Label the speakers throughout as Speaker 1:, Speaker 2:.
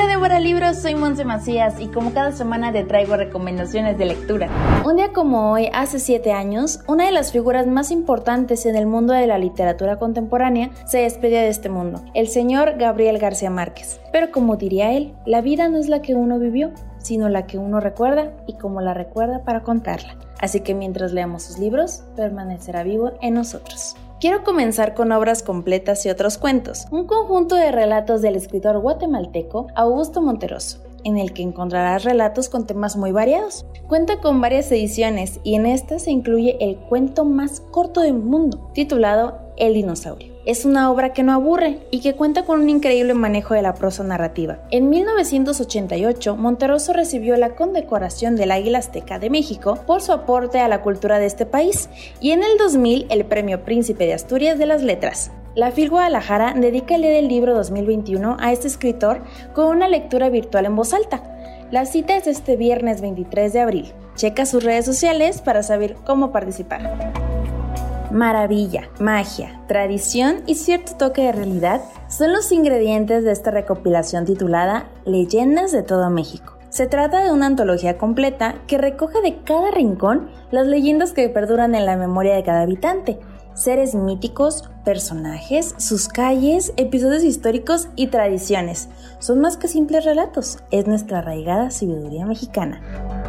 Speaker 1: Hola Débora Libros, soy Monse Macías y como cada semana te traigo recomendaciones de lectura. Un día como hoy, hace 7 años, una de las figuras más importantes en el mundo de la literatura contemporánea se despedía de este mundo, el señor Gabriel García Márquez. Pero como diría él, la vida no es la que uno vivió, sino la que uno recuerda y como la recuerda para contarla. Así que mientras leamos sus libros, permanecerá vivo en nosotros. Quiero comenzar con obras completas y otros cuentos, un conjunto de relatos del escritor guatemalteco Augusto Monteroso, en el que encontrarás relatos con temas muy variados. Cuenta con varias ediciones y en esta se incluye el cuento más corto del mundo, titulado El dinosaurio. Es una obra que no aburre y que cuenta con un increíble manejo de la prosa narrativa. En 1988, Monteroso recibió la condecoración del Águila Azteca de México por su aporte a la cultura de este país y en el 2000 el Premio Príncipe de Asturias de las Letras. La FIL Guadalajara dedica el del libro 2021 a este escritor con una lectura virtual en voz alta. La cita es este viernes 23 de abril. Checa sus redes sociales para saber cómo participar. Maravilla, magia, tradición y cierto toque de realidad son los ingredientes de esta recopilación titulada Leyendas de todo México. Se trata de una antología completa que recoge de cada rincón las leyendas que perduran en la memoria de cada habitante, seres míticos, personajes, sus calles, episodios históricos y tradiciones. Son más que simples relatos, es nuestra arraigada sabiduría mexicana.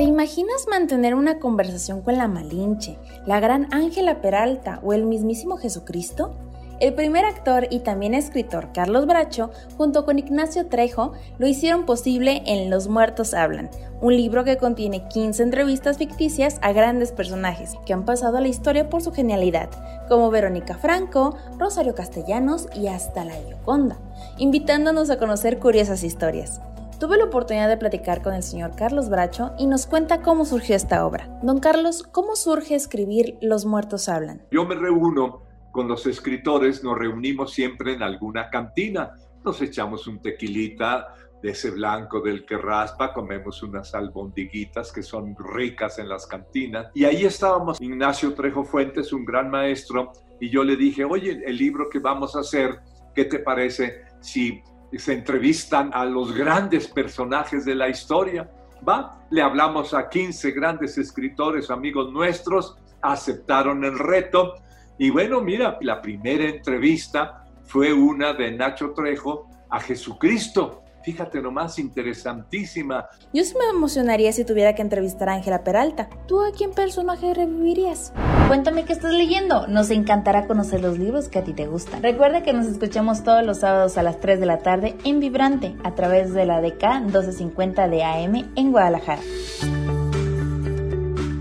Speaker 1: ¿Te imaginas mantener una conversación con la Malinche, la gran Ángela Peralta o el mismísimo Jesucristo? El primer actor y también escritor Carlos Bracho, junto con Ignacio Trejo, lo hicieron posible en Los Muertos Hablan, un libro que contiene 15 entrevistas ficticias a grandes personajes que han pasado a la historia por su genialidad, como Verónica Franco, Rosario Castellanos y hasta la Gioconda, invitándonos a conocer curiosas historias. Tuve la oportunidad de platicar con el señor Carlos Bracho y nos cuenta cómo surgió esta obra. Don Carlos, ¿cómo surge escribir Los muertos hablan?
Speaker 2: Yo me reúno con los escritores, nos reunimos siempre en alguna cantina, nos echamos un tequilita de ese blanco del que raspa, comemos unas albondiguitas que son ricas en las cantinas. Y ahí estábamos Ignacio Trejo Fuentes, un gran maestro, y yo le dije, oye, el libro que vamos a hacer, ¿qué te parece si se entrevistan a los grandes personajes de la historia. Va, le hablamos a 15 grandes escritores, amigos nuestros, aceptaron el reto. Y bueno, mira, la primera entrevista fue una de Nacho Trejo a Jesucristo. Fíjate nomás, interesantísima.
Speaker 1: Yo sí me emocionaría si tuviera que entrevistar a Ángela Peralta. ¿Tú a quién personaje revivirías? Cuéntame qué estás leyendo. Nos encantará conocer los libros que a ti te gustan. Recuerda que nos escuchamos todos los sábados a las 3 de la tarde en Vibrante a través de la DK 1250 de AM en Guadalajara.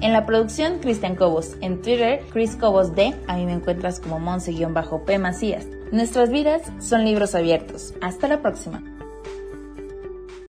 Speaker 1: En la producción, Cristian Cobos. En Twitter, Chris Cobos D. A mí me encuentras como Monse-P Macías. Nuestras vidas son libros abiertos. Hasta la próxima.